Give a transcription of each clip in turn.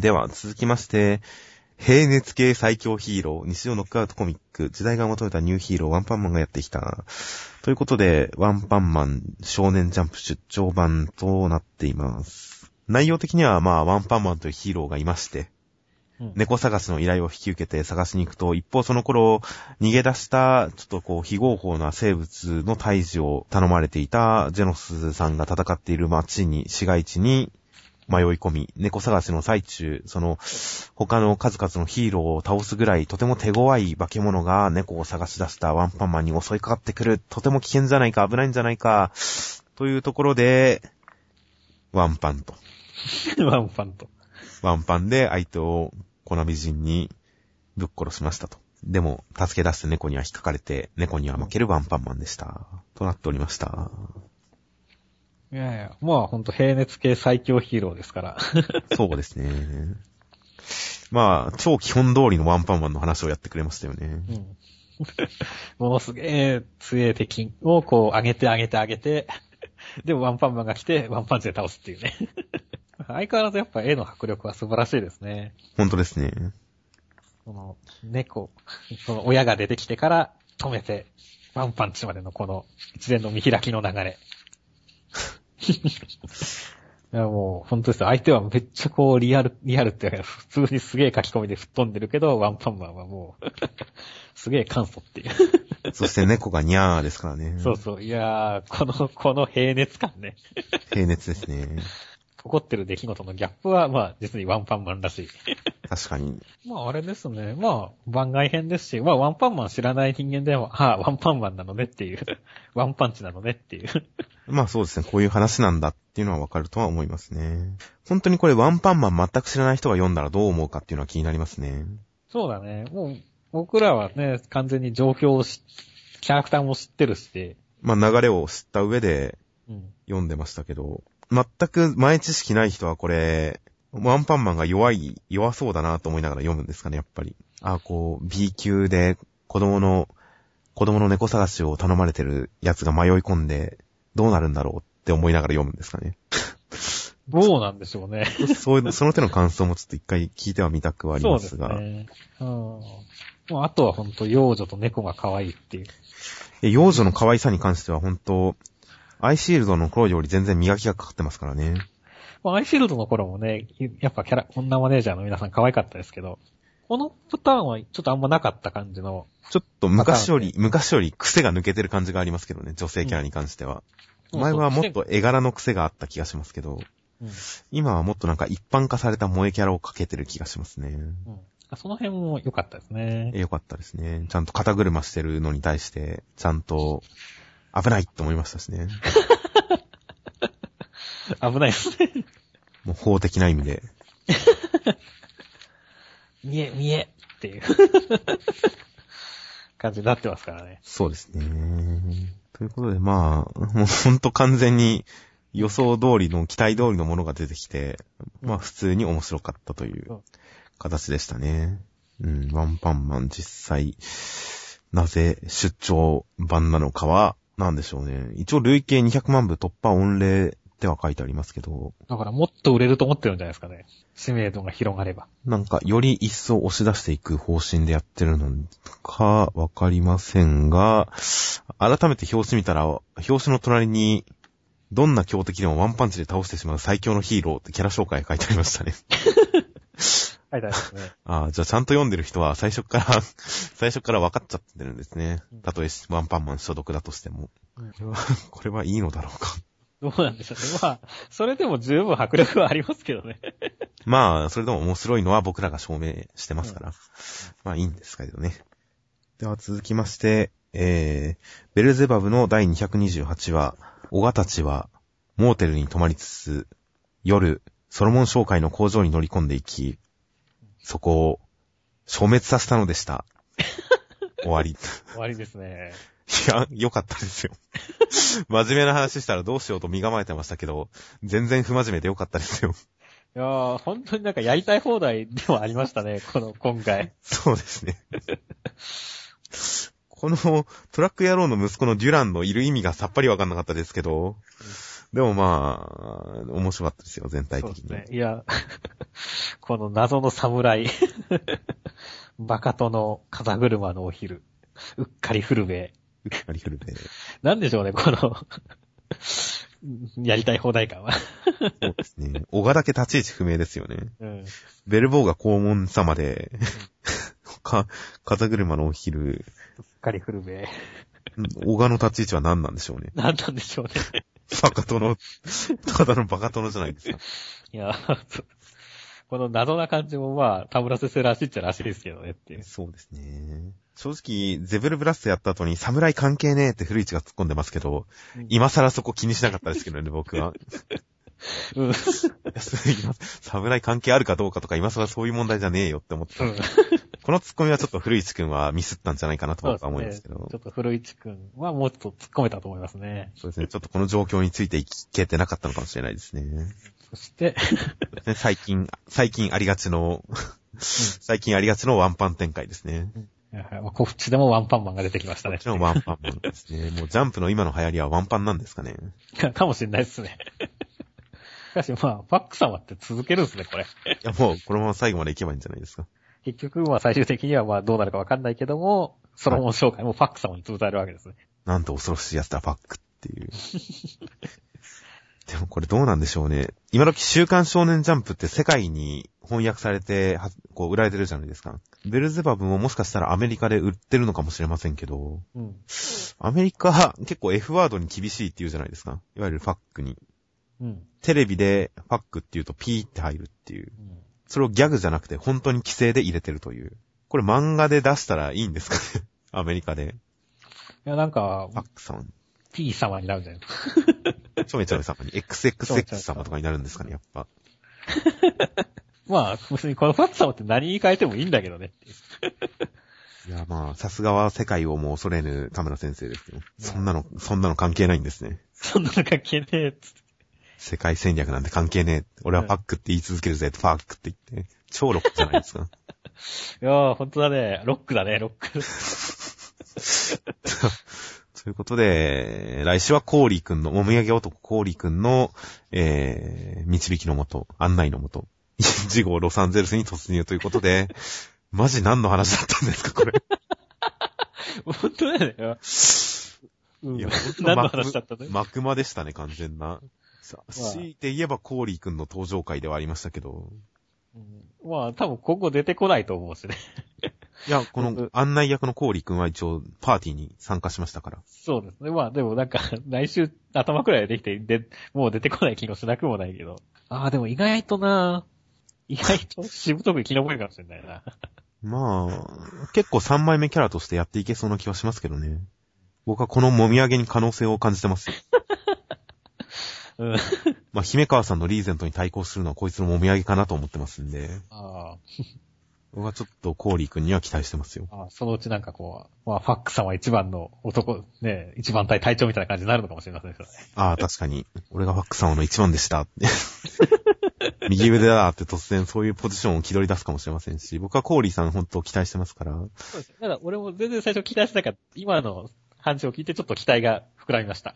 では、続きまして、平熱系最強ヒーロー、西尾ノックアウトコミック、時代が求めたニューヒーロー、ワンパンマンがやってきた。ということで、ワンパンマン少年ジャンプ出張版となっています。内容的には、まあ、ワンパンマンというヒーローがいまして、うん猫探しの依頼を引き受けて探しに行くと、一方その頃、逃げ出した、ちょっとこう、非合法な生物の退治を頼まれていたジェノスさんが戦っている街に、市街地に迷い込み、猫探しの最中、その、他の数々のヒーローを倒すぐらい、とても手強い化け物が猫を探し出したワンパンマンに襲いかかってくる。とても危険じゃないか、危ないんじゃないか、というところで、ワンパンと。ワンパンと。ワンパンで相手を粉美人にぶっ殺しましたと。でも、助け出して猫には引っかかれて、猫には負けるワンパンマンでした。となっておりました。いやいや、まあほんと平熱系最強ヒーローですから。そうですね。まあ、超基本通りのワンパンマンの話をやってくれましたよね。うん。ものすげえ強い敵をこう上げて上げて上げて、でもワンパンマンが来てワンパンチで倒すっていうね。相変わらずやっぱ絵の迫力は素晴らしいですね。本当ですね。この猫、その親が出てきてから止めて、ワンパンチまでのこの一連の見開きの流れ。いやもう、本当ですよ。相手はめっちゃこう、リアル、リアルって普通にすげえ書き込みで吹っ飛んでるけど、ワンパンマンはもう、すげえ簡素っていう。そして猫がニャーですからね。そうそう。いやー、この、この平熱感ね。平熱ですね。起こってる出来事のギャップは、まあ、実にワンパンマンらしい。確かに。まあ、あれですね。まあ、番外編ですし、まあ、ワンパンマン知らない人間でも、ああ、ワンパンマンなのねっていう。ワンパンチなのねっていう。まあそうですね。こういう話なんだっていうのはわかるとは思いますね。本当にこれワンパンマン全く知らない人が読んだらどう思うかっていうのは気になりますね。そうだね。もう、僕らはね、完全に状況をし、キャラクターも知ってるし、まあ流れを知った上でうん。読んでましたけど、全く前知識ない人はこれ、ワンパンマンが弱い、弱そうだなと思いながら読むんですかね、やっぱり。あこう、B 級で子供の、子供の猫探しを頼まれてるやつが迷い込んで、どうなるんだろうって思いながら読むんですかね。どうなんでしょうね。そういう、その手の感想もちょっと一回聞いてはみたくはありそうですますが。ね。うん。もうあとは本当幼女と猫が可愛いっていう。幼女の可愛さに関しては本当、アイシールドの頃より全然磨きがかかってますからね。まあ、アイシールドの頃もね、やっぱキャラ、女マネージャーの皆さん可愛かったですけど、このパターンはちょっとあんまなかった感じの、ちょっと昔より、昔より癖が抜けてる感じがありますけどね、女性キャラに関しては。うん前はもっと絵柄の癖があった気がしますけど、うん。今はもっとなんか一般化された萌えキャラをかけてる気がしますね。うん。あその辺も良かったですね。えよかったですね。ちゃんと肩車してるのに対して、ちゃんと危ないって思いましたしね。危ないですね。もう法的な意味で。見え、見えっていう 感じになってますからね。そうですね。ということで、まあ、もうほんと完全に予想通りの、期待通りのものが出てきて、まあ普通に面白かったという形でしたね。うん、ワンパンマン実際、なぜ出張版なのかは、なんでしょうね。一応累計200万部突破御礼っては書いてありますけど、だからもっと売れると思ってるんじゃないですかね。知名度が広がれば。なんか、より一層押し出していく方針でやってるのか、わかりませんが、改めて表紙見たら、表紙の隣に、どんな強敵でもワンパンチで倒してしまう最強のヒーローってキャラ紹介が書いてありましたね。書いてありますね。ああ、じゃあちゃんと読んでる人は最初から、最初から分かっちゃってるんですねうん。たとえワンパンマン所属だとしても。うんこれは、これはいいのだろうか。どうなんでしょうね。まあ、それでも十分迫力はありますけどね。まあ、それでも面白いのは僕らが証明してますから。まあいいんですけどね。では続きまして、えー、ベルゼバブの第228話、オガたちは、モーテルに泊まりつつ、夜、ソロモン商会の工場に乗り込んでいき、そこを、消滅させたのでした。終わり。い終わりですね。や、よかったですよ。真面目な話したらどうしようと身構えてましたけど、全然不真面目でよかったですよ。いやー、本当になんかやりたい放題ではありましたね、この、今回。そうですね。このトラック野郎の息子のデュランのいる意味がさっぱりわかんなかったですけど、でもまあ、面白かったですよ、全体的に。そうですね。いや、この謎の侍。バカと風車のお昼。うっかり古べ。うっかり古べ。なんでしょうね、このやりたい放題感は。そうですね。小川だけ立ち位置不明ですよね。うん。ベルボーが黄門様で、か、風車のお昼。うっかり古べ。小川の立ち位置は何なんでしょうね。何なんでしょうね。バカ殿、ただのバカ殿じゃないですか。いや、この謎な感じもまあ、田村先生らしいっちゃらしいですけどねっていう。そうですね。正直、ゼブルブラストやった後に侍関係ねえって古市が突っ込んでますけど、うん、今更そこ気にしなかったですけどね、僕は。うん。侍関係あるかどうかとか今更そういう問題じゃねえよって思ってた。うん、この突っ込みはちょっと古市くんはミスったんじゃないかなと僕は思いますけど。ね、ちょっと古市くんはもうちょっと突っ込めたと思いますね。そうですね。ちょっとこの状況についていけてなかったのかもしれないですね。そして、最近、最近ありがちの最近ありがちのワンパン展開ですね。こっちでもワンパンマンが出てきましたね。こっちのワンパンマンですね。もうジャンプの今の流行りはワンパンなんですかね。かもしれないですね。しかしまあ、ファック様って続けるんですね、これ。いや、もう、このまま最後まで行けばいいんじゃないですか。結局、まあ最終的にはまあどうなるかわかんないけども、ソロモン紹介もファック様に通されるわけですね。なんと恐ろしいやつだ、ファックっていう。でもこれどうなんでしょうね。今時週刊少年ジャンプって世界に翻訳されて、こう売られてるじゃないですか。ベルゼバブももしかしたらアメリカで売ってるのかもしれませんけど、うん、アメリカ結構 F ワードに厳しいって言うじゃないですか。いわゆるファックに。うん、テレビでファックって言うとピーって入るっていう。うん、それをギャグじゃなくて本当に規制で入れてるという。これ漫画で出したらいいんですかね？アメリカで。いや、なんか、ファックさん。P 様になるんじゃない ちょめちょめ様に、XXX 様とかになるんですかね、やっぱ。まあ、別にこのファック様って何に変えてもいいんだけどねいや、まあ、さすがは世界をもう恐れぬ田村先生ですよ。そんなの、そんなの関係ないんですね。そんなの関係ねえ、つって。世界戦略なんて関係ねえ。俺はファックって言い続けるぜ、ファックって言って。超ロックじゃないですか。いやー、ほんとだね。ロックだね、ロック。ということで、来週はコーリーくんの、お土産男コーリーくんの、えー、導きのもと、案内のもと、次号ロサンゼルスに突入ということで、マジ何の話だったんですか、これ。本当だよね。うん、いや、何の話だったね。マクマでしたね、完全な。さあ、強いて言えばコーリーくんの登場会ではありましたけど。うん、まあ、多分今後出てこないと思うしね。いや、この案内役のコーリー君は一応パーティーに参加しましたから。そうですね。まあでもなんか、来週頭くらいでできて、で、もう出てこない気がしなくもないけど。ああ、でも意外とな、意外と しぶとく生き残るかもしれないな。まあ、結構3枚目キャラとしてやっていけそうな気はしますけどね。僕はこのもみあげに可能性を感じてます。うん、まあ、姫川さんのリーゼントに対抗するのはこいつのもみあげかなと思ってますんで。ああ。僕はちょっとコーリー君には期待してますよ。あそのうちなんかこう、まあ、ファックさんは一番の男、ね、一番隊隊長みたいな感じになるのかもしれませんね。ああ、確かに。俺がファック様の一番でしたって。右腕だって突然そういうポジションを気取り出すかもしれませんし、僕はコーリーさん本当期待してますから。そうです。ただ俺も全然最初期待してなかった。今の話を聞いてちょっと期待が膨らみました。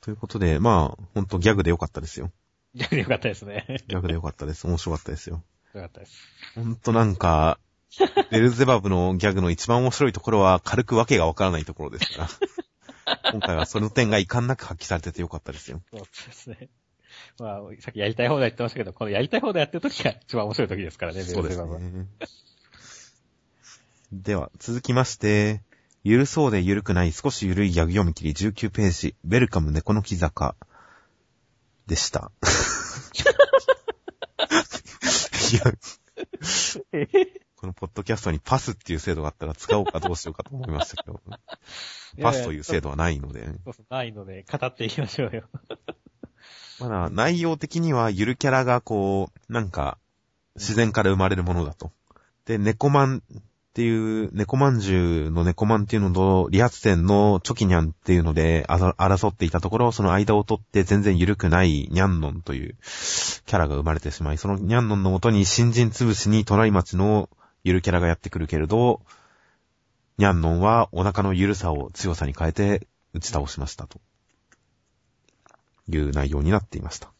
はい。ということで、まあ、本当ギャグでよかったですよ。ギャグでよかったですね。ギャグでよかったです。面白かったですよ。よかったです。ほんとなんか、ベルゼバブのギャグの一番面白いところは軽くわけがわからないところですから。今回はその点が遺憾なく発揮されててよかったですよ。そうですね。まあ、さっきやりたい放題言ってましたけど、このやりたい放題やってる時が一番面白い時ですからね、そうですね。では、続きまして、ゆるそうでゆるくない少しゆるいギャグ読み切り19ページ、ベルカム猫の木坂でした。いや、このポッドキャストにパスっていう制度があったら使おうかどうしようかと思いましたけど、パスという制度はないので。そうそう、ないので、語っていきましょうよ。まだ内容的にはゆるキャラがこう、なんか、自然から生まれるものだと。で、猫マンっていう、猫まんじゅうの猫まんっていうのと、理髪店のチョキニャンっていうので争っていたところ、その間を取って全然緩くないニャンノンというキャラが生まれてしまい、そのニャンノンのもとに新人潰しに隣町のゆるキャラがやってくるけれど、ニャンノンはお腹のゆるさを強さに変えて打ち倒しましたと。いう内容になっていました。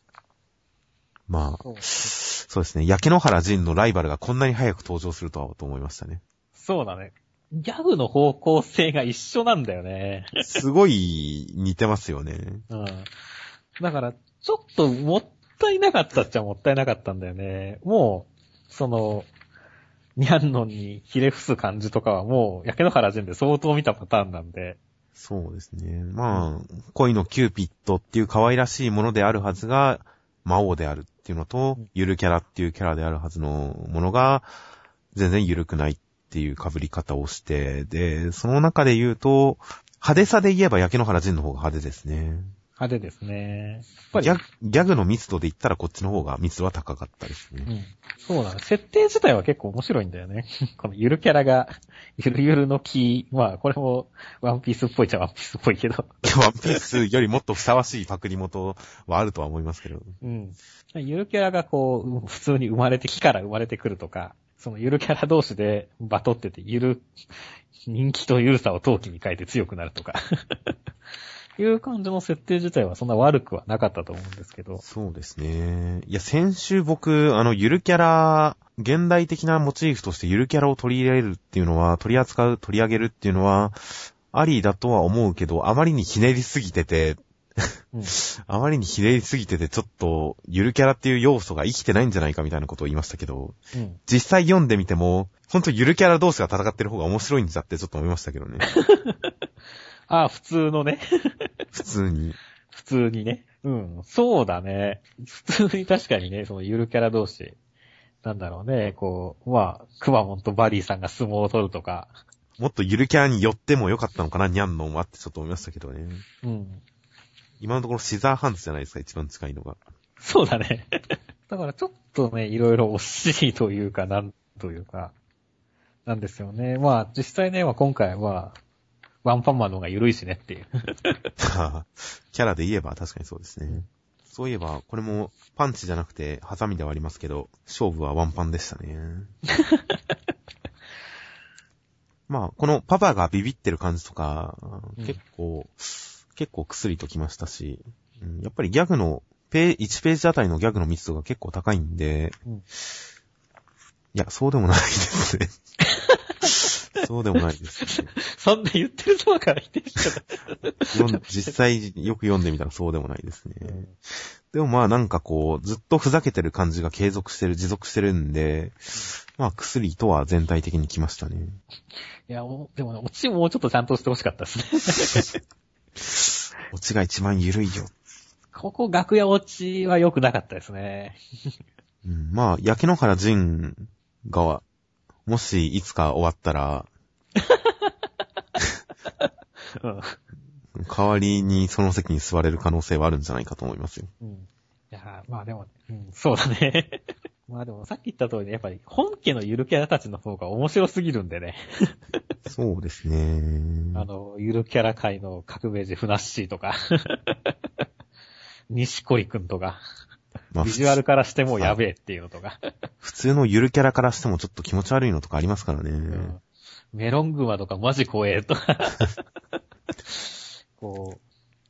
まあ、そうですね。焼け野原仁のライバルがこんなに早く登場するとはと思いましたね。そうだね。ギャグの方向性が一緒なんだよね。すごい似てますよね。うん。だから、ちょっともったいなかったっちゃもったいなかったんだよね。もう、その、ニャンノンにひれ伏す感じとかはもう、焼け野原仁で相当見たパターンなんで。そうですね。まあ、恋のキューピッドっていう可愛らしいものであるはずが、魔王であるっていうのと、ゆるキャラっていうキャラであるはずのものが、全然ゆるくないっていう被り方をして、で、その中で言うと、派手さで言えば焼野原塵の方が派手ですね。派手ですね。やっぱりギャギャグの密度で言ったらこっちの方が密度は高かったですね。うん。そうだね。設定自体は結構面白いんだよね。このゆるキャラが、ゆるゆるの木、まあこれもワンピースっぽいっちゃワンピースっぽいけど。ワンピースよりもっとふさわしいパクリ元はあるとは思いますけど。うん。ゆるキャラがこう、普通に生まれて、木から生まれてくるとか、そのゆるキャラ同士でバトってて、ゆる、人気とゆるさを陶器に変えて強くなるとか。いう感じの設定自体はそんな悪くはなかったと思うんですけど。そうですね。いや、先週僕、あの、ゆるキャラ、現代的なモチーフとしてゆるキャラを取り入れるっていうのは、取り扱う、取り上げるっていうのは、ありだとは思うけど、あまりにひねりすぎてて、うん、あまりにひねりすぎてて、ちょっと、ゆるキャラっていう要素が生きてないんじゃないかみたいなことを言いましたけど、うん、実際読んでみても、ほんとゆるキャラ同士が戦ってる方が面白いんだってちょっと思いましたけどね。あ あ、普通のね。普通に。普通にね。うん。そうだね。普通に確かにね、そのゆるキャラ同士。なんだろうね、こう、まあ、クマモンとバディさんが相撲を取るとか。もっとゆるキャラに寄ってもよかったのかな、ニャンノンはってちょっと思いましたけどね。うん。今のところシザーハンズじゃないですか、一番近いのが。そうだね。だからちょっとね、いろいろ惜しいというか、なんというか、なんですよね。まあ、実際ね、まあ今回は、ワンパンマンの方が緩いしねっていう。キャラで言えば確かにそうですね。そういえば、これもパンチじゃなくて、ハサミではありますけど、勝負はワンパンでしたね。まあ、このパパがビビってる感じとか、結構、結構薬ときましたし、やっぱりギャグの、ペ1ページあたりのギャグの密度が結構高いんで、うん、いや、そうでもないですね。そうでもないです、ね。そんな言ってるそばから否定しちゃった。実際よく読んでみたらそうでもないですね。うん、でもまあなんかこう、ずっとふざけてる感じが継続してる、持続してるんで、まあ薬とは全体的に来ましたね。いや、でもね、オチもうちょっとちゃんとしてほしかったですね。オチが一番緩いよ。ここ楽屋オチは良くなかったですね。うん、まあ、焼け野原仁がもしいつか終わったら、代わりにその席に座れる可能性はあるんじゃないかと思いますよ。うん。いやまあでも、うん、そうだね。まあでもさっき言った通りね、やっぱり本家のゆるキャラたちの方が面白すぎるんでね。そうですね。あの、ゆるキャラ界の革命児フナッシーとか、西堀くんとか。まあ、ビジュアルからしてもやべえっていうのとか。普通のゆるキャラからしてもちょっと気持ち悪いのとかありますからね。うん、メロングマとかマジ怖えとか。こ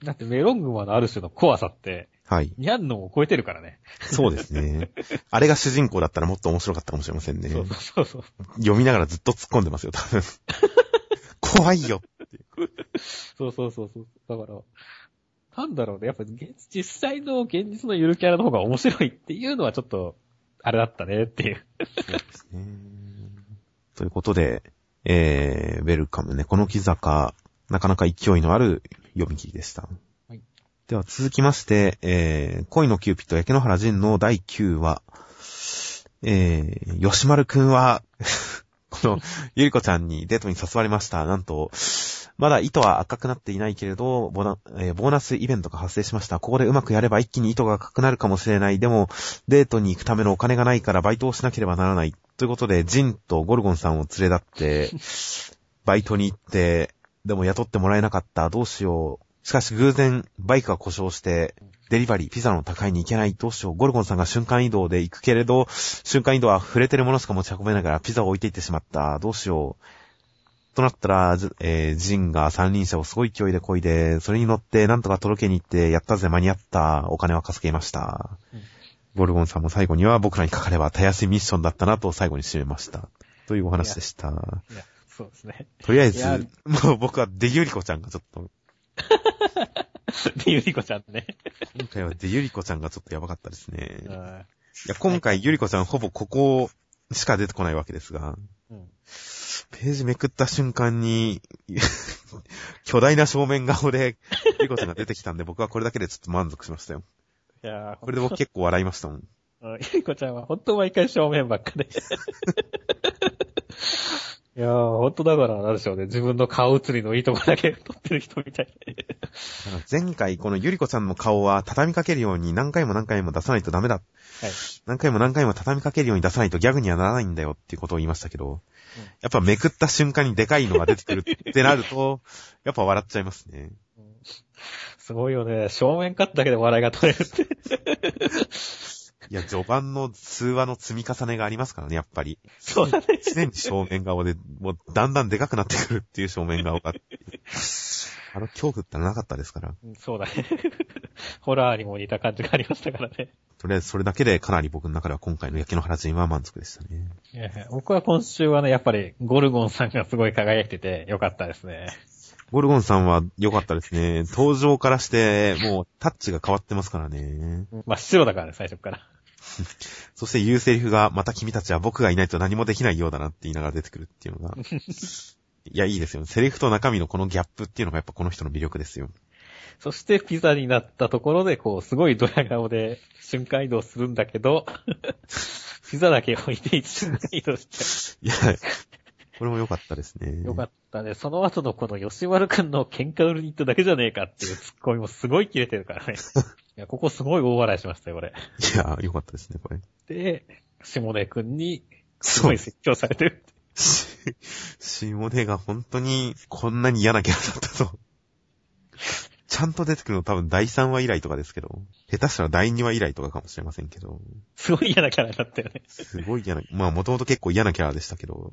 う、だってメロングマのある種の怖さって、はい。ニャンノンを超えてるからね。そうですね。あれが主人公だったらもっと面白かったかもしれませんね。そうそうそう読みながらずっと突っ込んでますよ、多分。怖いよって。そうそうそうそう。だから、なんだろうね。やっぱ実際の現実のゆるキャラの方が面白いっていうのはちょっと、あれだったねっていう。そうですね。ということで、えー、ウェルカムね。この木坂、なかなか勢いのある読み切りでした。では続きまして、えー、恋のキューピット、焼け野原仁の第9話。えー、吉丸くんは この、ゆりこちゃんにデートに誘われました。なんと、まだ糸は赤くなっていないけれど、ボえー、ボーナスイベントが発生しました。ここでうまくやれば一気に糸が赤くなるかもしれない。でも、デートに行くためのお金がないからバイトをしなければならない。ということで、ジンとゴルゴンさんを連れ立って、バイトに行って、でも雇ってもらえなかった。どうしよう。しかし偶然、バイクが故障して、デリバリー、ピザの高いに行けない。どうしよう。ゴルゴンさんが瞬間移動で行くけれど、瞬間移動は触れてるものしか持ち運べながらピザを置いていってしまった。どうしよう。となったら、えー、ジンが三輪車をすごい勢いで漕いで、それに乗ってなんとか届けに行って、やったぜ、間に合った、お金は稼げました。うん、ゴルゴンさんも最後には僕らにかかればたやすいミッションだったなと最後に締めました。というお話でした。いや、そうですね。とりあえず、もう僕はデユリコちゃんがちょっと、で、ゆりこちゃんね。今回はデユリコちゃんがちょっとやばかったですね。いうんや、今回ユリコちゃんほぼここしか出てこないわけですが、うんページめくった瞬間に、巨大な正面顔で、ユリコちゃんが出てきたんで、僕はこれだけでちょっと満足しましたよ。いやーこれで僕結構笑いましたもんゆりこちゃんは本当毎回正面ばっかで。いやー、本当だから、なんでしょうね。自分の顔写りのいいとこだけ撮ってる人みたい 前回このユリコちゃんの顔は畳みかけるように何回も何回も出さないとダメだ。はい。何回も何回も畳みかけるように出さないとギャグにはならないんだよっていうことを言いましたけど、やっぱめくった瞬間にでかいのが出てくるってなると、やっぱ笑っちゃいますね。すごいよね。正面カットだけで笑いが取れるって。いや、序盤の通話の積み重ねがありますからね、やっぱり。そうだね。常に正面顔で、もうだんだんでかくなってくるっていう正面顔が。あの恐怖ってなかったですから。うんそうだね。ホラーにも似た感じがありましたからね。とりあえずそれだけでかなり僕の中では今回の焼け野原人は満足でしたね。いやいや僕は今週はね、やっぱりゴルゴンさんがすごい輝いててよかったですね。ゴルゴンさんは良かったですね。登場からして、もうタッチが変わってますからね。真っ白だからね、最初から。そして言うセリフが、また君たちは僕がいないと何もできないようだなって言いながら出てくるっていうのが。いや、いいですよ。セリフと中身のこのギャップっていうのがやっぱこの人の魅力ですよ。そしてピザになったところで、こう、すごいドヤ顔で瞬間移動するんだけど、ピザだけ置いて一瞬間移動しちいや、これも良かったですね。ゃう。よかったね。その後のこの吉丸くんの喧嘩売りに行っただけじゃねえかっていうツッコミもすごい切れてるからね。いや、ここすごい大笑いしましたよ、俺。いや、良かったですね、これ。で、下根くんに、すごい説教されてる。し、シモネが本当にこんなに嫌なキャラだったと。ちゃんと出てくるの多分第3話以来とかですけど、下手したら第2話以来とかかもしれませんけど、すごい嫌なキャラだったよね。すごい嫌な、まあもともと結構嫌なキャラでしたけど、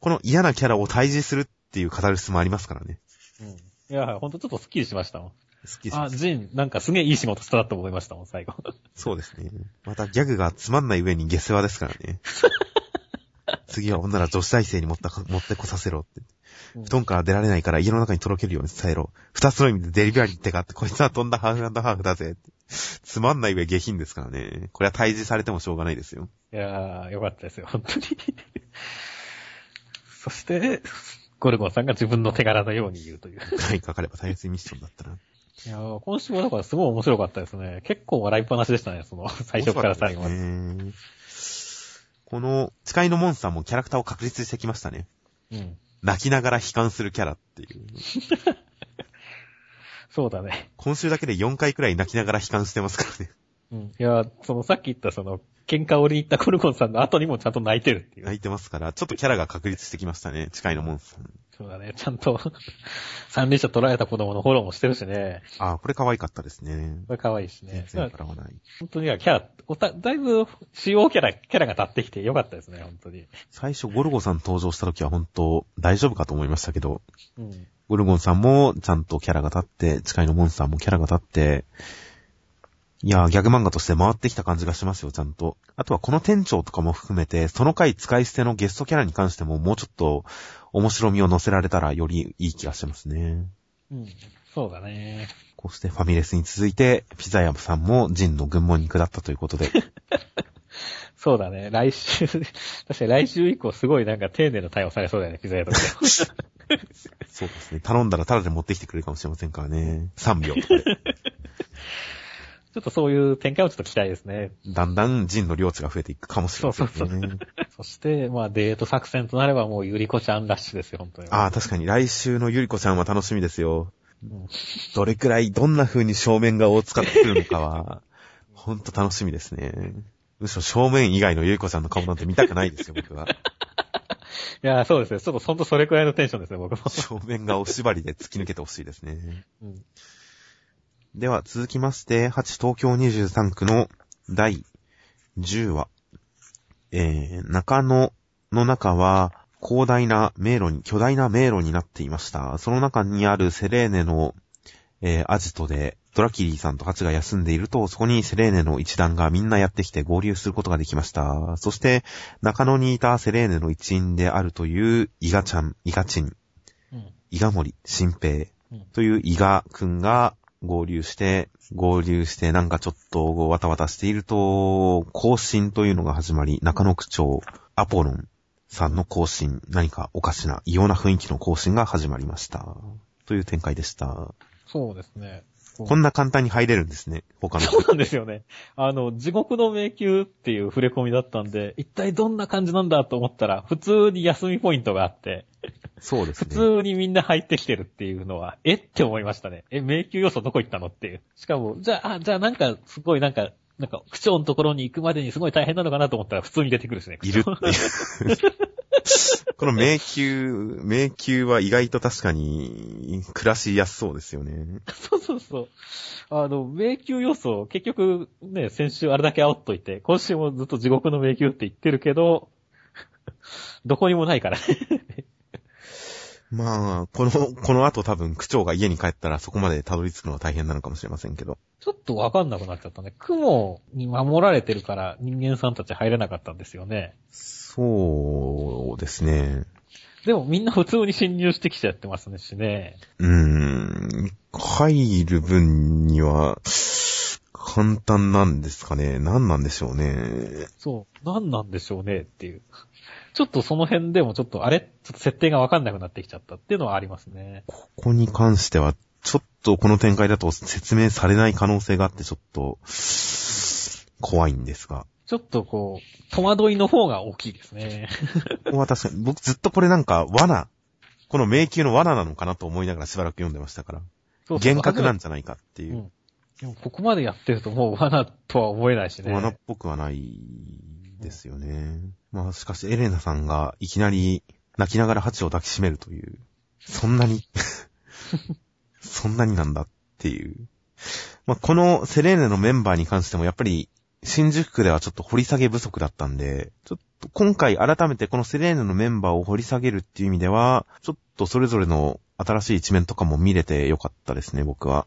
この嫌なキャラを退治するっていう語る質もありますからね。うん。いや、ほんとちょっとスッキリしましたもん。好きあ、ジン、なんかすげえいい仕事したなと思いましたもん、最後。そうですね。またギャグがつまんない上に下世話ですからね。次は女ら女子大生に持ったか持ってこさせろって。うん布団から出られないから家の中にとろけるように伝えろ。二つの意味でデリバリーってかって、こいつは飛んだハーフハーフだぜって。つまんない上下品ですからね。これは退治されてもしょうがないですよ。いやー、よかったですよ、本当に。そして、ゴルゴンさんが自分の手柄のように言うという。はい、かかれば大切ミッションだったら。いやー今週はだからすごい面白かったですね。結構笑いっぱなしでしたね、その、最初から最後まで。ね。この、誓いのモンスターもキャラクターを確立してきましたね。うん。泣きながら悲観するキャラっていう。そうだね。今週だけで4回くらい泣きながら悲観してますからね。うん。いやーそのさっき言ったその、喧嘩を売りに行ったゴルゴンさんの後にもちゃんと泣いてるっていう。泣いてますから、ちょっとキャラが確立してきましたね。誓いのモンスター。そうだね。ちゃんと、三輪車取られた子供のフォローもしてるしね。ああ、これ可愛かったですね。これ可愛いし全ね。然笑わない。本当にいやキャラ、おた、だいぶ主要キャラ、キャラが立ってきてよかったですね、本当に。最初ゴルゴさん登場した時は本当大丈夫かと思いましたけど、うん。ゴルゴンさんもちゃんとキャラが立って、誓いのモンスターもキャラが立って、いやー、ギャグ漫画として回ってきた感じがしますよ、ちゃんと。あとはこの店長とかも含めて、その回使い捨てのゲストキャラに関してももうちょっと面白みを乗せられたらよりいい気がしますね。うん。そうだね。こうしてファミレスに続いて、ピザ屋さんもジンの群馬肉だったということで、そうだね。来週、確かに来週以降すごいなんか丁寧な対応されそうだよね、ピザ屋とかで。そうですね。頼んだらタダで持ってきてくれるかもしれませんからね。3秒とかで。ちょっとそういう展開をちょっと期待ですね。だんだんジンの領地が増えていくかもしれませんね。そうそうそして、まあデート作戦となればもうゆりこちゃんラッシュですよ、本当に。ああ、確かに来週のゆりこちゃんは楽しみですよ。うんどれくらい、どんな風に正面顔を使ってくるのかは、ほんと楽しみですね。むしろ正面以外のゆりこちゃんの顔なんて見たくないですよ、僕は。いや、そうですね。ちょっとほんとそれくらいのテンションですね、僕も。正面顔縛りで突き抜けてほしいですね。うんでは、続きまして、8東京23区の第10話。えー、中野の中は、広大な迷路に、巨大な迷路になっていました。その中にあるセレーネの、えー、アジトで、ドラキリーさんとハチが休んでいると、そこにセレーネの一団がみんなやってきて合流することができました。そして、中野にいたセレーネの一員であるというイガちゃん、イガチン、うん。イガモリ、新平うんというイガくんが合流して、合流してなんかちょっとわたわたしていると、更新というのが始まり、中野区長、アポロンさんの更新、何かおかしな異様な雰囲気の更新が始まりました。という展開でした。そうですね。こんな簡単に入れるんですね、他の。そうなんですよね。あの、地獄の迷宮っていう触れ込みだったんで、一体どんな感じなんだと思ったら、普通に休みポイントがあって、普そうですね。通にみんな入ってきてるっていうのは、えって思いましたね。え、迷宮要素どこ行ったのっていう。しかも、じゃあ、あじゃあなんか、すごいなんか、なんか、区長のところに行くまでにすごい大変なのかなと思ったら普通に出てくるしね。いるっていう。この迷宮、迷宮は意外と確かに暮らしやすそうですよね。そうそうそう。あの、迷宮要素、結局ね、先週あれだけ煽っといて、今週もずっと地獄の迷宮って言ってるけど、どこにもないからね。まあ、この、この後多分区長が家に帰ったらそこまでたどり着くのは大変なのかもしれませんけど。ちょっとわかんなくなっちゃったね。雲に守られてるから人間さんたち入れなかったんですよね。そうですね。でもみんな普通に侵入してきちゃってますねしね。うーん、入る分には、簡単なんですかね。何なんでしょうね。そう。何なんでしょうねっていう。ちょっとその辺でもちょっとあれ？ちょっと設定がわかんなくなってきちゃったっていうのはありますね。ここに関しては、ちょっとこの展開だと説明されない可能性があってちょっと、怖いんですが。ちょっとこう、戸惑いの方が大きいですね。ここは確かに、僕ずっとこれなんか罠、この迷宮の罠なのかなと思いながらしばらく読んでましたから。そうそう幻覚なんじゃないかっていうう。ん。でもここまでやってるともう罠とは思えないしね。罠っぽくはないですよね。まあしかしエレナさんがいきなり泣きながらハチを抱きしめるという。そんなに、そんなになんだっていう。まあこのセレーネのメンバーに関してもやっぱり新宿区ではちょっと掘り下げ不足だったんで、ちょっと今回改めてこのセレーネのメンバーを掘り下げるっていう意味では、ちょっとそれぞれの新しい一面とかも見れてよかったですね、僕は。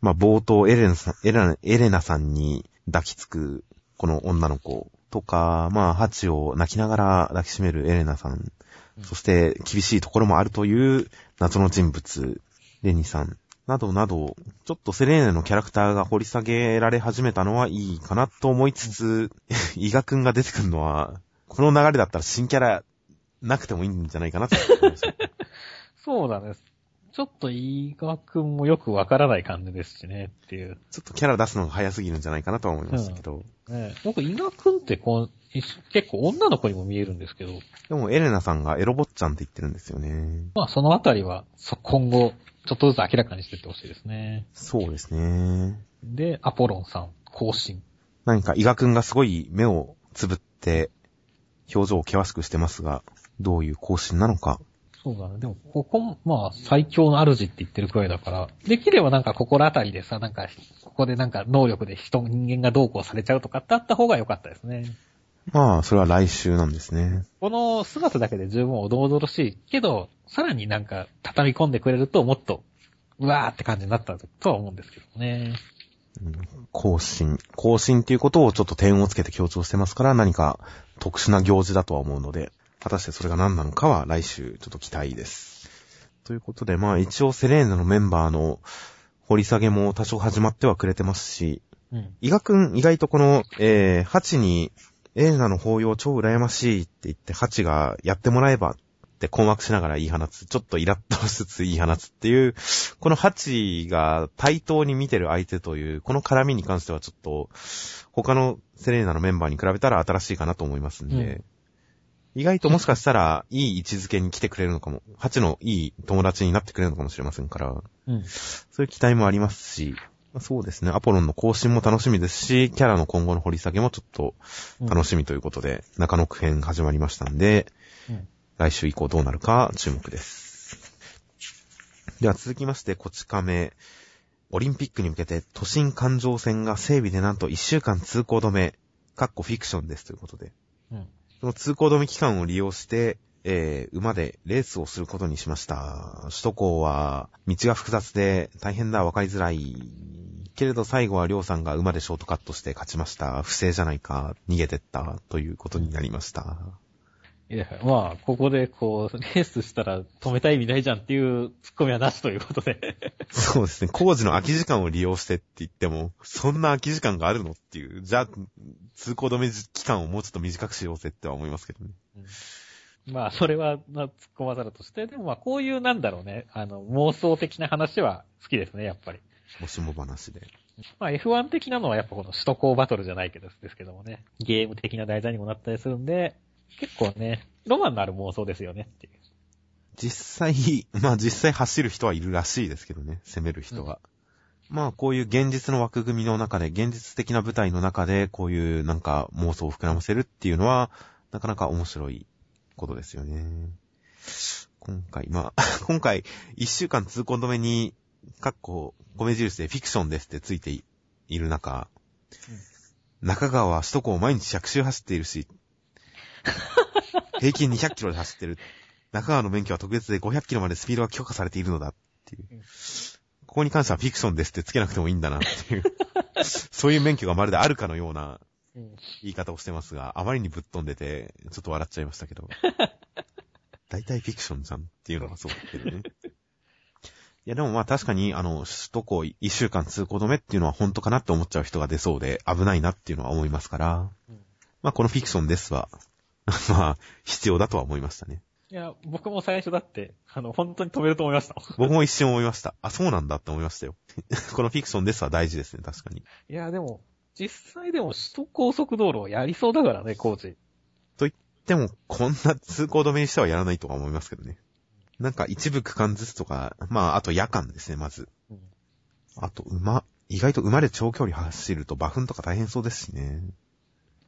まあ冒頭エレナさん、エレナエレナさんに抱きつくこの女の子とか、まあハチを泣きながら抱きしめるエレナさん、うんそして厳しいところもあるという謎の人物、レニさん、などなど、ちょっとセレーネのキャラクターが掘り下げられ始めたのはいいかなと思いつつ、伊賀くんが出てくるのは、この流れだったら新キャラなくてもいいんじゃないかなと思いました。そうなんです。ちょっと飯川くんもよくわからない感じですしねっていう。ちょっとキャラ出すのが早すぎるんじゃないかなとは思いましたけど。ね、僕、飯川くんってこう、い結構女の子にも見えるんですけど、でもエレナさんがエロ坊ちゃんって言ってるんですよね。まあそのあたりは、そ今後、ちょっとずつ明らかにしていってほしいですね。そうですね。で、アポロンさん、更新。何か伊賀くんがすごい目をつぶって、表情を険しくしてますが、どういう更新なのか。そうだね。でも、ここ、まあ、最強の主って言ってるくらいだから、できればなんか心当たりでさ、なんか、ここでなんか能力で人、人間がどうこうされちゃうとかってあった方が良かったですね。まあ、それは来週なんですね。この姿だけで十分おどおどろしいけど、さらになんか畳み込んでくれるともっと、うわーって感じになったとは思うんですけどね。うん更新。更新っていうことをちょっと点をつけて強調してますから、何か特殊な行事だとは思うので、果たしてそれが何なのかは来週ちょっと期待です。ということで、まあ一応セレーネのメンバーの掘り下げも多少始まってはくれてますし、うん。伊賀くん意外とこの、えー、ハチに、エレナの抱擁超羨ましいって言って、ハチがやってもらえばって困惑しながら言い放つ。ちょっとイラッとしつつ言い放つっていう、このハチが対等に見てる相手という、この絡みに関してはちょっと、他のセレーナのメンバーに比べたら新しいかなと思いますんで、うん意外ともしかしたら、いい位置づけに来てくれるのかも、ハチのいい友達になってくれるのかもしれませんから、うん。そういう期待もありますし、まあそうですね、アポロンの更新も楽しみですし、キャラの今後の掘り下げもちょっと楽しみということで、中野区編始まりましたんで、うん来週以降どうなるか注目です。では続きまして、こち亀。オリンピックに向けて都心環状線が整備でなんと1週間通行止め、かっこフィクションですということで、うん。その通行止め期間を利用して、えー、馬でレースをすることにしました。首都高は道が複雑で大変だ、わかりづらい。けれど最後はりょうさんが馬でショートカットして勝ちました。不正じゃないか、逃げてった、ということになりました。いや、まあ、ここでこう、レースしたら止めたい意味ないじゃんっていうツッコミはなしということで。そうですね。工事の空き時間を利用してって言っても、そんな空き時間があるのっていう、じゃあ、通行止め期間をもうちょっと短くしようぜっては思いますけどね。まあ、それは、まあ、突っ込まざるとして、でもまあ、こういうなんだろうね、あの、妄想的な話は好きですね、やっぱり。もしも話で。まあ、F1 的なのはやっぱこの首都高バトルじゃないけどですけどもね、ゲーム的な題材にもなったりするんで、結構ね、ロマンのある妄想ですよねっていう。実際、まあ実際走る人はいるらしいですけどね、攻める人は。まあこういう現実の枠組みの中で、現実的な舞台の中で、こういうなんか妄想を膨らませるっていうのは、なかなか面白いことですよね。今回、まあ、今回、一週間通行止めに、かっこ、米印でフィクションですってついている中、中川は首都高を毎日100周走っているし、平均200キロで走ってる。中川の免許は特別で500キロまでスピードが許可されているのだっていううん。ここに関してはフィクションですってつけなくてもいいんだなっていう。そういう免許がまるであるかのようなうん言い方をしてますが、あまりにぶっ飛んでて、ちょっと笑っちゃいましたけど。大体フィクションじゃんっていうのがそうだけどね。いやでもまあ確かに、あの、首都高一週間通行止めっていうのは本当かなって思っちゃう人が出そうで危ないなっていうのは思いますから、うんまあこのフィクションですは、まあ必要だとは思いましたね。いや、僕も最初だって、あの、本当に止めると思いました。僕も一瞬思いました。あ、そうなんだって思いましたよ。このフィクションですは大事ですね、確かに。いや、でも、実際でも首都高速道路をやりそうだからね、コーチ。でも、こんな通行止めにしてはやらないとは思いますけどね。なんか一部区間ずつとか、まあ、あと夜間ですね、まず。うんあと馬、意外と馬で長距離走ると馬糞とか大変そうですしね。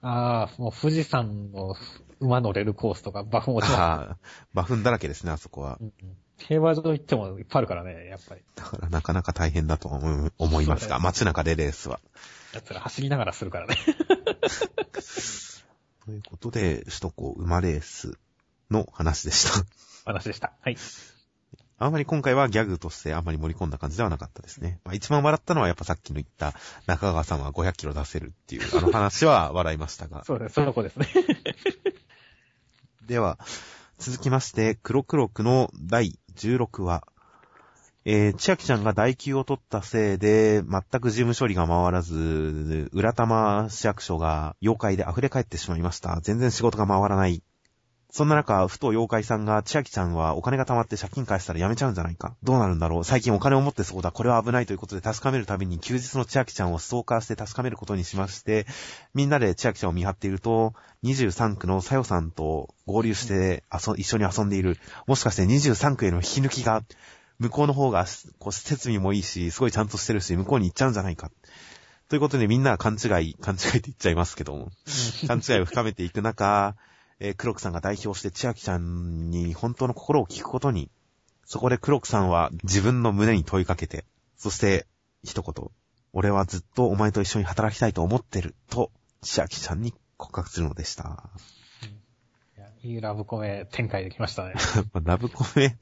ああ、もう富士山の馬乗れるコースとか、バフも落ちまああ、馬糞だらけですね、あそこはす。。うんうん競馬場行ってもいっぱいあるからね、やっぱり。だからなかなか大変だとは思い思いますが、街中でレースは。奴ら走りながらするからね。ということで、首都高馬レースの話でした。話でした。はい。あんまり今回はギャグとしてあんまり盛り込んだ感じではなかったですね。まあ、一番笑ったのはやっぱさっきの言った中川さんは500キロ出せるっていうあの話は笑いましたが。そうです、その子ですね。では、続きまして、黒黒くの第16話。えー、千秋ちゃんが代休を取ったせいで、全く事務処理が回らず、浦玉市役所が妖怪で溢れ返ってしまいました。全然仕事が回らない。そんな中、ふと妖怪さんが、千秋ちゃんはお金が貯まって借金返したら辞めちゃうんじゃないか。どうなるんだろう最近お金を持ってそうだ。これは危ないということで確かめるたびに休日の千秋ちゃんをストーカーして確かめることにしまして、みんなで千秋ちゃんを見張っていると、23区のさよさんと合流して遊一緒に遊んでいる。もしかして23区への引き抜きが、向こうの方が、こう、設備もいいし、すごいちゃんとしてるし、向こうに行っちゃうんじゃないか。ということでみんな勘違い、勘違いって言っちゃいますけども、勘違いを深めていく中、えー黒木さんが代表して千秋ちゃんに本当の心を聞くことに、そこで黒木さんは自分の胸に問いかけて、そして一言、俺はずっとお前と一緒に働きたいと思ってる、と千秋ちゃんに告白するのでした。いやいいラブコメ展開できましたね。まあラブコメ、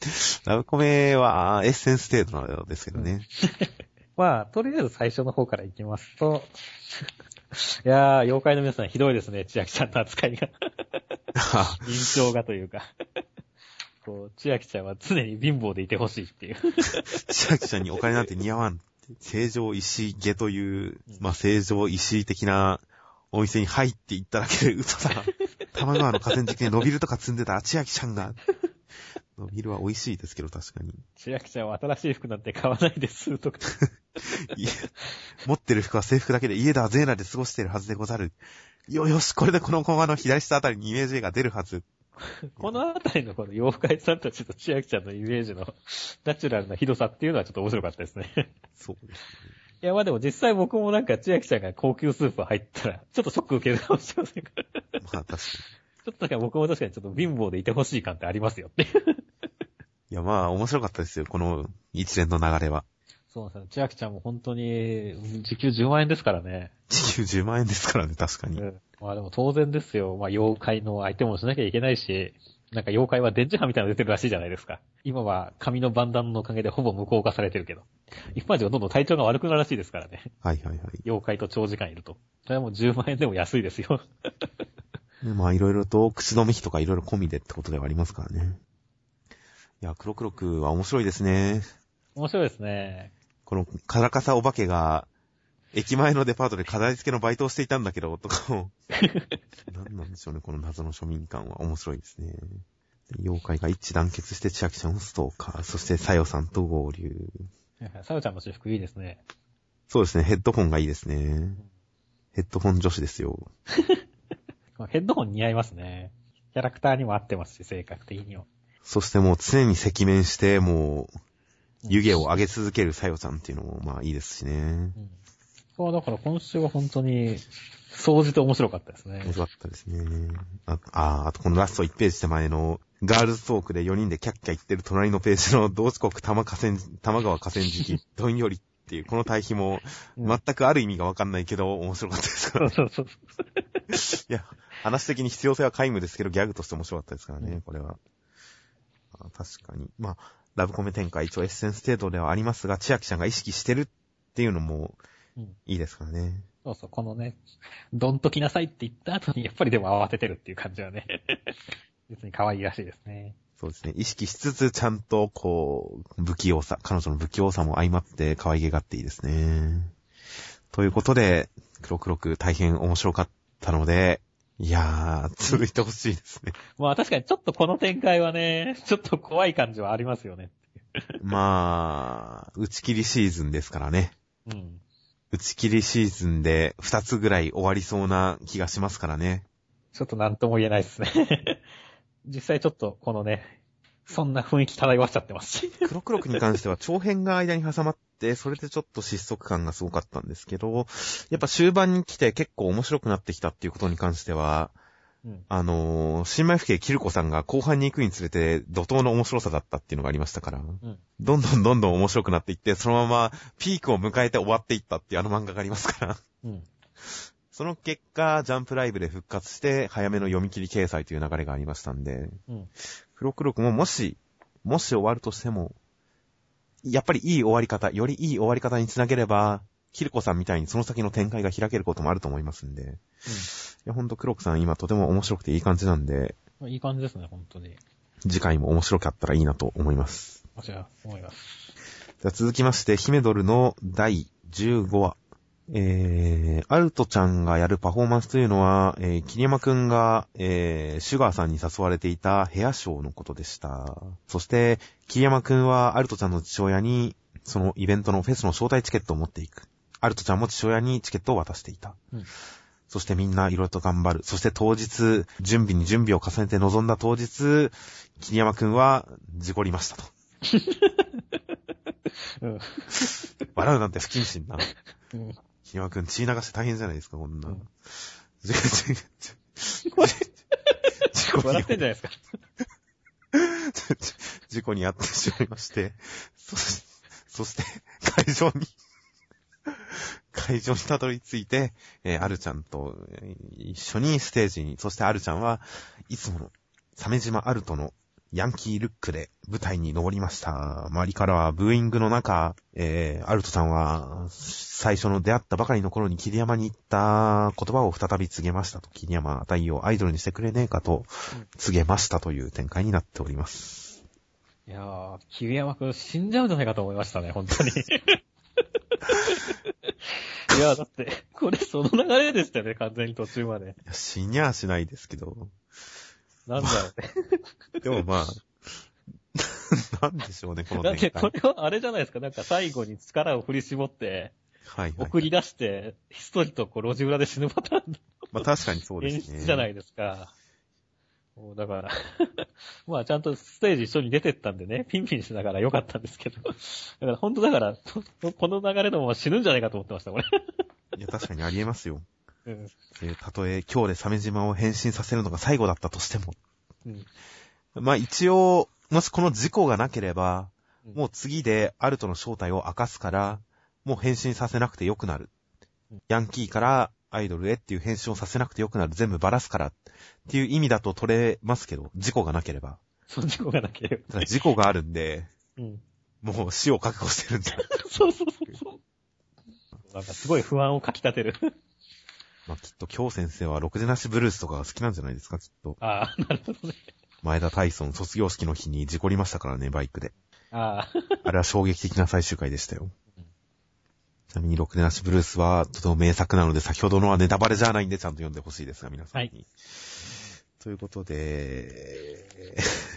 ラブコメはエッセンス程度なのですけどね。まあ、とりあえず最初の方から行きますと、いやー、妖怪の皆さんひどいですね、千秋ちゃんの扱いが。印象がというか。こう、千秋ちゃんは常に貧乏でいてほしいっていう。千秋ちゃんにお金なんて似合わん。成城石下という、まあ、成城石的なお店に入っていっただけで嘘だ。玉川の河川敷で伸びるとか積んでた千秋ちゃんが。伸びるは美味しいですけど、確かに。千秋ちゃんは新しい服なんて買わないです、とか。いや持ってる服は制服だけで家ではゼーナで過ごしているはずでござる。よよし、これでこのコマの左下あたりにイメージ絵が出るはず。このあたりのこの妖怪さんたちと千秋ちゃんのイメージのナチュラルなひどさっていうのはちょっと面白かったですね。そうです。いや、まあでも実際僕もなんか千秋ちゃんが高級スーパー入ったら、ちょっとショック受けるかもしれませんから。ちまあ確かに。ょっとだから僕も確かにちょっと貧乏でいてほしい感ってありますよって。いや、まあ面白かったですよ、この一連の流れは。そうなんですよ。千秋ちゃんも本当に、時給10万円ですからね。時給10万円ですからね、確かに。うんまあでも当然ですよ。まあ妖怪の相手もしなきゃいけないし、なんか妖怪は電磁波みたいなの出てるらしいじゃないですか。今は紙のバンダナのおかげでほぼ無効化されてるけど。一般人はどんどん体調が悪くなるらしいですからね。はいはいはい。妖怪と長時間いると。それはもう10万円でも安いですよ。でまあいろいろと口止め費とかいろいろ込みでってことではありますからね。いや、黒黒くは面白いですね。面白いですね。このカラカサお化けが、駅前のデパートで飾り付けのバイトをしていたんだけど、とかも。何なんでしょうね、この謎の庶民感は面白いですね。妖怪が一致団結して千秋ちゃんをストーカー、そしてさよさんと合流。さよちゃんの私服いいですね。そうですね、ヘッドホンがいいですね。ヘッドホン女子ですよ。ヘッドホン似合いますね。キャラクターにも合ってますし、性格的にも。そしてもう常に赤面して、もう、湯気を上げ続けるさよちゃんっていうのもまあいいですしね。うんそう、だから今週は本当に、掃除て面白かったですね。面白かったですね。あ、ああとこのラスト1ページ手前の、ガールズトークで4人でキャッキャ言ってる隣のページの同志国玉河川、玉川河川敷、どんよりっていう、この対比も、全くある意味がわかんないけど、面白かったですから、ね。そうそうそう。いや、話的に必要性は皆無ですけど、ギャグとして面白かったですからね、これは。確かに。まあ、ラブコメ展開一応エッセンス程度ではありますが、千秋ちゃんが意識してるっていうのも、いいですからね。そうそう、このね、どんときなさいって言った後に、やっぱりでも慌ててるっていう感じはね、別に可愛いらしいですね。そうですね。意識しつつ、ちゃんと、こう、不器用さ、彼女の不器用さも相まって可愛げがあっていいですね。ということで、黒黒く大変面白かったので、いやー、続いてほしいですね。まあ確かにちょっとこの展開はね、ちょっと怖い感じはありますよね。まあ、打ち切りシーズンですからね。うん。打ち切りシーズンで2つぐらい終わりそうな気がしますからね。ちょっとなんとも言えないですね。実際ちょっとこのね、そんな雰囲気漂わしちゃってますし。黒黒くに関しては長編が間に挟まって、それでちょっと失速感がすごかったんですけど、やっぱ終盤に来て結構面白くなってきたっていうことに関しては、うん、あのー、新米府警キルコさんが後半に行くにつれて怒涛の面白さだったっていうのがありましたから、うん、どんどんどんどん面白くなっていって、そのままピークを迎えて終わっていったっていうあの漫画がありますから、うん、その結果、ジャンプライブで復活して、早めの読み切り掲載という流れがありましたんで、うん、黒黒くももし、もし終わるとしても、やっぱりいい終わり方、よりいい終わり方につなげれば、キルコさんみたいにその先の展開が開けることもあると思いますんで。うん。いや、ほんとクロクさん今とても面白くていい感じなんで。いい感じですね、ほんとに。次回も面白かったらいいなと思います。じゃあ、思います。じゃあ続きまして、ヒメドルの第15話。えー、アルトちゃんがやるパフォーマンスというのは、えー、桐山くんが、えー、シュガーさんに誘われていたヘアショーのことでした。そして、桐山くんはアルトちゃんの父親に、そのイベントのフェスの招待チケットを持っていく。アルトちゃんも父親にチケットを渡していた。うん、そしてみんないろいろと頑張る。そして当日、準備に準備を重ねて臨んだ当日、桐山くんは事故りましたと。うん、笑うなんて不謹慎な。うん、桐山くん血流して大変じゃないですか、こんな。うん、事故笑ってんじゃないですか。事故に遭ってしまいまして、そそして会場に会場にたどり着いて、えー、アルちゃんと一緒にステージに、そしてアルちゃんはいつもの、鮫島アルトのヤンキールックで舞台に登りました。周りからはブーイングの中、えー、アルトさんは最初の出会ったばかりの頃に桐山に行った言葉を再び告げましたと。桐山太陽アイドルにしてくれねえかと告げましたという展開になっております。いやー、桐山くん死んじゃうんじゃないかと思いましたね、本当に。いや、だって、これその流れでしたよね、完全に途中まで。死にゃあしないですけど。なんだろうね。でもまあ、なんでしょうね、このだってこれはあれじゃないですか、なんか最後に力を振り絞って、はい、はい、送り出して、ひっそりとこう路地裏で死ぬパターンまあ確かにそうですね。演出じゃないですか。だから まあちゃんとステージ一緒に出てったんでね、ピンピンしながら良かったんですけど。だから本当だから、この流れでも死ぬんじゃないかと思ってました、これ。いや、確かにありえますよ。うん。えたとえ今日で鮫島を変身させるのが最後だったとしても。うん。まあ一応、もしこの事故がなければ、うん、もう次でアルトの正体を明かすから、もう変身させなくてよくなる。ヤンキーからアイドルへっていう返信をさせなくてよくなる、全部バラすからっていう意味だと取れますけど、事故がなければ。その事故がなければ。ただ事故があるんで、うん。もう死を覚悟してるんじゃ。そうそうそうそう。なんかすごい不安をかき立てる。まあ、きっと京先生はろくでなしブルースとかが好きなんじゃないですか、きっと。ああ、なるほどね。前田大尊卒業式の日に事故りましたからね、バイクで。ああ。あれは衝撃的な最終回でしたよ。ちなみに、ろくでなしブルースはとても名作なので、先ほどのはネタバレじゃないんでちゃんと読んでほしいですが、皆さんに。はいということで、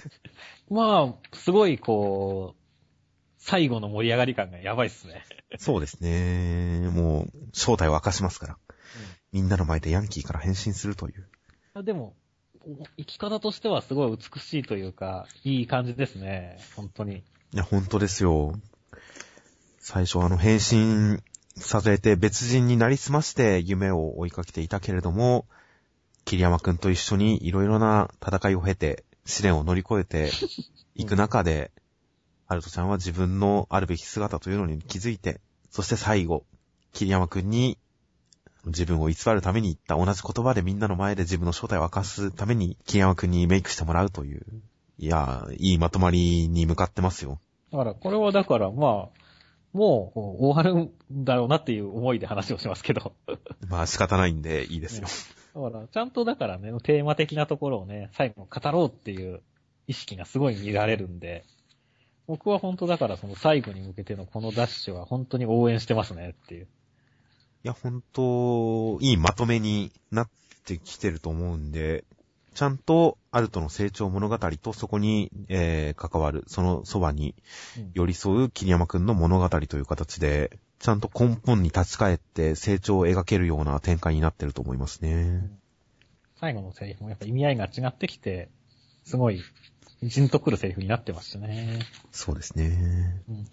まあ、すごいこう、最後の盛り上がり感がやばいっすね。そうですね。もう、正体を明かしますから。みんなの前でヤンキーから変身するという。あでも、お生き方としてはすごい美しいというか、いい感じですね。本当に。いや、本当ですよ。最初あの、変身させて別人になりすまして夢を追いかけていたけれども、桐山くんと一緒にいろいろな戦いを経て、試練を乗り越えていく中で、アルトちゃんは自分のあるべき姿というのに気づいて、そして最後、桐山くんに自分を偽るために言った同じ言葉でみんなの前で自分の正体を明かすために桐山くんにメイクしてもらうという、いや、いいまとまりに向かってますよ。だから、これはだから、まあ、もう、終わるんだろうなっていう思いで話をしますけど。まあ仕方ないんでいいですよ。だから、ちゃんとだからね、テーマ的なところをね、最後語ろうっていう意識がすごい見られるんで、僕は本当だからその最後に向けてのこのダッシュは本当に応援してますねっていう。いや、本当いいまとめになってきてると思うんで、ちゃんとアルトの成長物語とそこに、えー、関わる、そのそばにうん寄り添う桐山くんの物語という形で、ちゃんと根本に立ち返って成長を描けるような展開になってると思いますね。最後のセリフもやっぱ意味合いが違ってきて、すごい、じんとくるセリフになってましたね。そうですね。うん。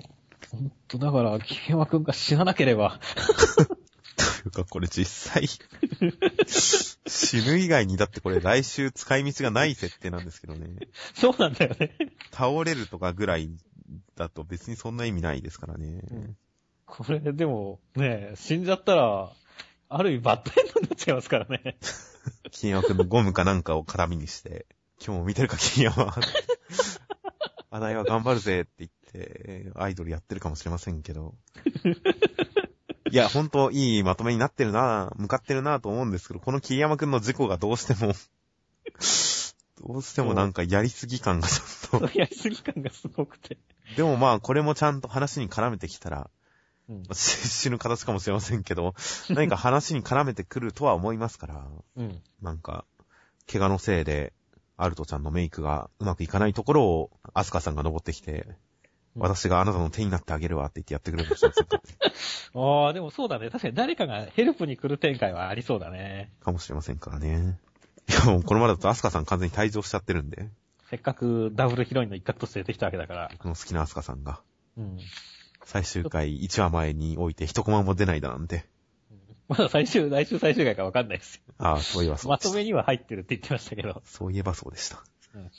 本当だから、桐山くんが死ななければ、というか、これ実際、死ぬ以外にだってこれ来週使い道がない設定なんですけどね。そうなんだよね。倒れるとかぐらいだと別にそんな意味ないですからね。うんこれ、でも、ね、死んじゃったら、ある意味バッドエンドになっちゃいますからね。金山くんのゴムかなんかを絡みにして、今日も見てるか金山。あないは頑張るぜって言って、アイドルやってるかもしれませんけど。いや、ほんといいまとめになってるな向かってるなと思うんですけど、この桐山くんの事故がどうしても、どうしてもなんかやりすぎ感がちょっと。やりすぎ感がすごくて。でもまあ、これもちゃんと話に絡めてきたら、うん。死ぬ形かもしれませんけど、何か話に絡めてくるとは思いますから、うん。なんか、怪我のせいで、アルトちゃんのメイクがうまくいかないところを、アスカさんが登ってきて、うん私があなたの手になってあげるわって言ってやってくれるんですよ。ああ、でもそうだね。確かに誰かがヘルプに来る展開はありそうだね。かもしれませんからね。いや、もうこのままだとアスカさん完全に退場しちゃってるんで、せっかくダブルヒロインの一角として出てきたわけだから。この好きなアスカさんが、うん。最終回1話前において一コマも出ないだなんて。まだ最終、来週最終回かわかんないですよ。ああ、そういえばそうでした。まとめには入ってるって言ってましたけど。そういえばそうでした。うん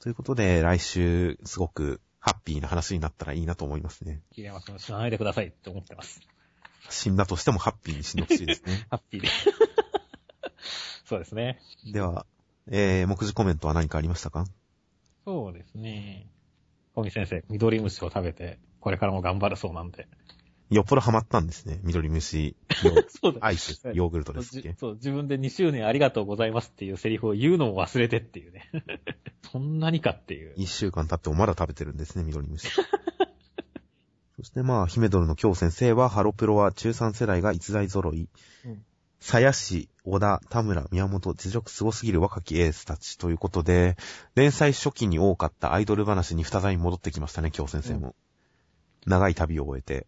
ということで、来週、すごくハッピーな話になったらいいなと思いますね。桐山くん死なないでくださいって思ってます。死んだとしてもハッピーに死んでほしいですね。ハッピーで。そうですね。では、えー、目次コメントは何かありましたか？そうですね。小見先生、緑虫を食べて、これからも頑張るそうなんで。よっぽどハマったんですね。緑虫の アイス、ヨーグルトですっけ？そう、自分で2周年ありがとうございますっていうセリフを言うのも忘れてっていうね。そんなにかっていう。一週間経ってもまだ食べてるんですね、緑虫。そしてまあ、姫ドルの京先生は、ハロプロは中3世代が逸材揃い。うん鞘師、小田、田村、宮本、実力凄すぎる若きエースたちということで、連載初期に多かったアイドル話に再び戻ってきましたね、京先生も。長い旅を終えて。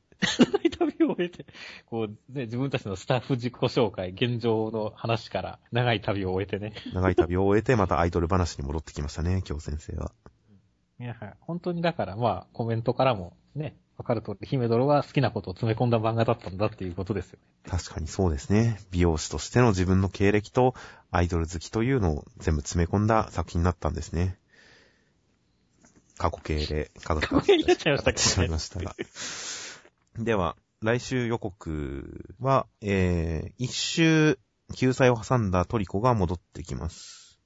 旅を終えて、こうね、自分たちのスタッフ自己紹介、現状の話から長い旅を終えてね。長い旅を終えて、またアイドル話に戻ってきましたね、京先生は。いや、本当にだからまあ、コメントからもね、わかると姫ドロは好きなことを詰め込んだ漫画だったんだっていうことですよね。確かにそうですね。美容師としての自分の経歴とアイドル好きというのを全部詰め込んだ作品になったんですね。過去形で、過去形になっちゃいましたけどね しまいましたが。では、来週予告は、えー、一周救済を挟んだトリコが戻ってきます。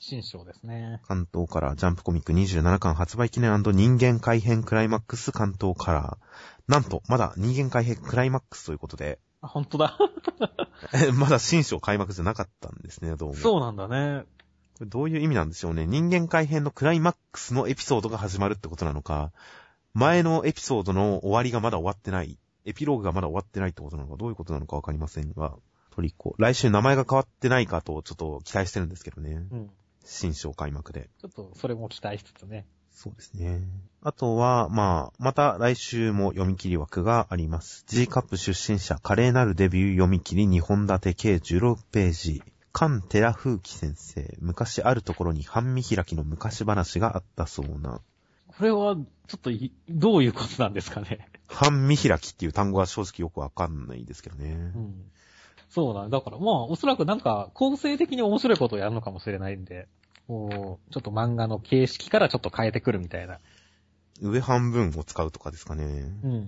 新章ですね。関東からジャンプコミック27巻発売記念人間改編クライマックス関東から、なんと、まだ人間改編クライマックスということで、あ、本当だ。えまだ新章開幕じゃなかったんですね、どうも。そうなんだね。これどういう意味なんでしょうね。人間改編のクライマックスのエピソードが始まるってことなのか、前のエピソードの終わりがまだ終わってない、エピローグがまだ終わってないってことなのか、どういうことなのかわかりませんが、トリコ。来週名前が変わってないかとちょっと期待してるんですけどね。うん。新章開幕で。ちょっと、それも期待しつつね。そうですね。あとは、まあ、また来週も読み切り枠があります。G カップ出身者、華麗なるデビュー読み切り2本立て計16ページ。菅寺風紀先生、昔あるところに半見開きの昔話があったそうな。これは、ちょっとい、どういうことなんですかね。半見開きっていう単語は正直よくわかんないですけどねう。ん。そうなんだ。だから、まあ、おそらくなんか、構成的に面白いことをやるのかもしれないんで、こう、ちょっと漫画の形式からちょっと変えてくるみたいな。上半分を使うとかですかね。うん。っ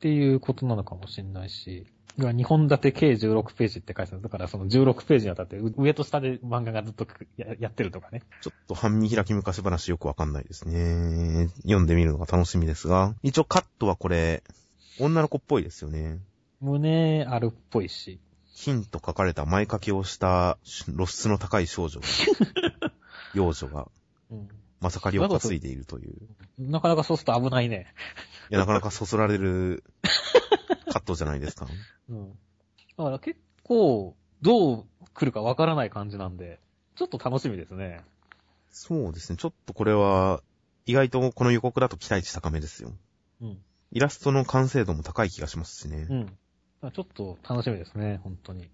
ていうことなのかもしれないし、いや2本立て計16ページって書いてある。だからその16ページにあたってう上と下で漫画がずっとややってるとかね。ちょっと半見開き昔話よくわかんないですね。読んでみるのが楽しみですが、一応カットはこれ、女の子っぽいですよね。胸あるっぽいし。金と書かれた前掛けをした露出の高い少女が、幼女が、うん。まさかりを担いでいるという。なかなかそうすると危ないね。いや、なかなかそそられるカットじゃないですか。うん。だから結構、どう来るかわからない感じなんで、ちょっと楽しみですね。そうですね。ちょっとこれは、意外とこの予告だと期待値高めですよ。うん。イラストの完成度も高い気がしますしね。うん。ちょっと楽しみですね、本当に。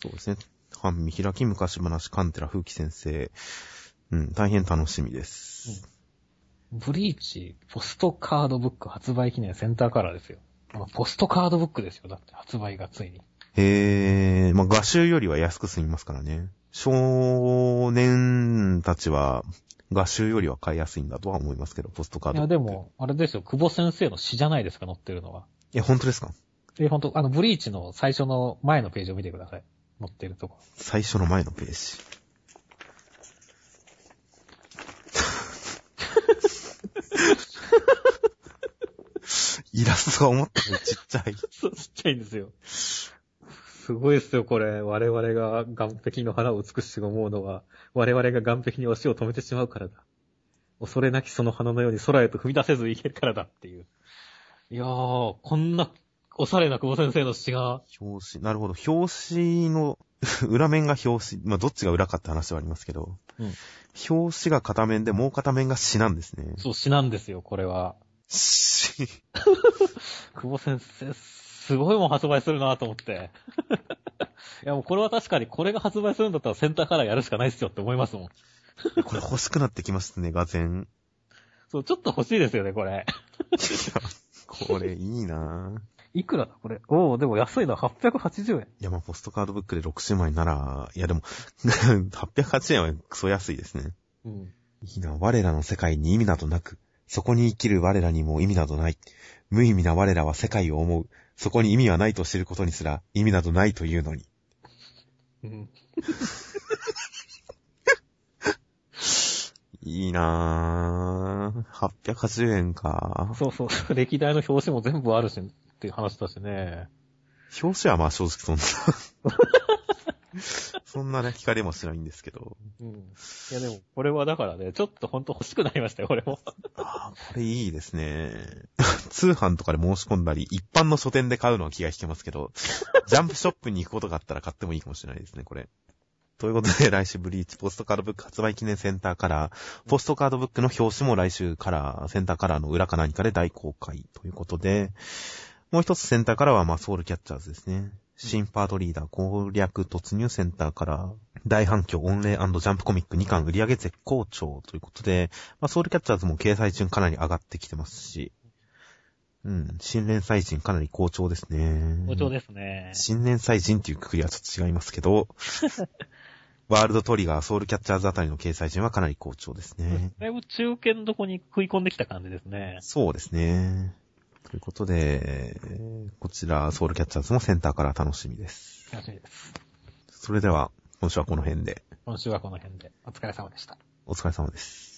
そうですね。半見開き昔話、カンテラ風紀先生。うん、大変楽しみです。ブリーチ、ポストカードブック発売記念センターカラーですよ。まあポストカードブックですよ。だって発売がついに。へー、まあ、画集よりは安く済みますからね。少年たちは、画集よりは買いやすいんだとは思いますけど、ポストカード。いや、で。も、あれですよ、久保先生の詩じゃないですか、載ってるのは。え、本当ですか？え、ほんと、あの、ブリーチの最初の前のページを見てください。載ってるとこ。最初の前のページ。イラストが思ったよりちっちゃい。そう、ちっちゃいんですよ。すごいですよ、これ。我々が岸壁の花を美しく思うのは、我々が岸壁に足を止めてしまうからだ。恐れなきその花のように空へと踏み出せずいけるからだっていう。いやー、こんな、おしゃれな久保先生の詩が、表紙。なるほど。表紙の、裏面が表紙。まあ、どっちが裏かって話はありますけど。うん表紙が片面で、もう片面が詩なんですね。そう、詩なんですよ、これは。詩。久保先生、すごいもん発売するなと思って。いや、もうこれは確かにこれが発売するんだったらセンターカラーやるしかないっすよって思いますもん。これ欲しくなってきますね、画前。そう、ちょっと欲しいですよね、これ。これいいないくらだ、これ？おー、でも安いな、880円。いや、まあ、ポストカードブックで60枚なら、いや、でも、808円はクソ安いですね。うん。いいな、我らの世界に意味などなく、そこに生きる我らにも意味などない。無意味な我らは世界を思う。そこに意味はないと知ることにすら意味などないというのに。うん。いいなぁ。880円か。そうそう、歴代の表紙も全部あるし、っていう話だしね。表紙はまあ正直そんな。そんなね、光もしないんですけど。うん。いやでも、これはだからね、ちょっとほんと欲しくなりましたよ、俺も。ああ、これいいですね。通販とかで申し込んだり、一般の書店で買うのは気が引けますけど、ジャンプショップに行くことがあったら買ってもいいかもしれないですね、これ。ということで、来週ブリーチポストカードブック発売記念センターカラー、ポストカードブックの表紙も来週カラー、センターカラーの裏か何かで大公開ということで、もう一つセンターカラーはまあソウルキャッチャーズですね。新パートリーダー攻略突入センターカラー、大反響オンレイジャンプコミック2巻売上絶好調ということで、まあソウルキャッチャーズも掲載順かなり上がってきてますし、うん、新連載陣かなり好調ですね。好調ですね。新年祭人っていうくくりはちょっと違いますけど、ワールドトリガー、ソウルキャッチャーズあたりの掲載順はかなり好調ですね。だいぶ中堅どこに食い込んできた感じですね。そうですね。ということで、こちら、ソウルキャッチャーズもセンターから楽しみです。楽しみです。それでは、今週はこの辺で、今週はこの辺でお疲れ様でした。お疲れ様です。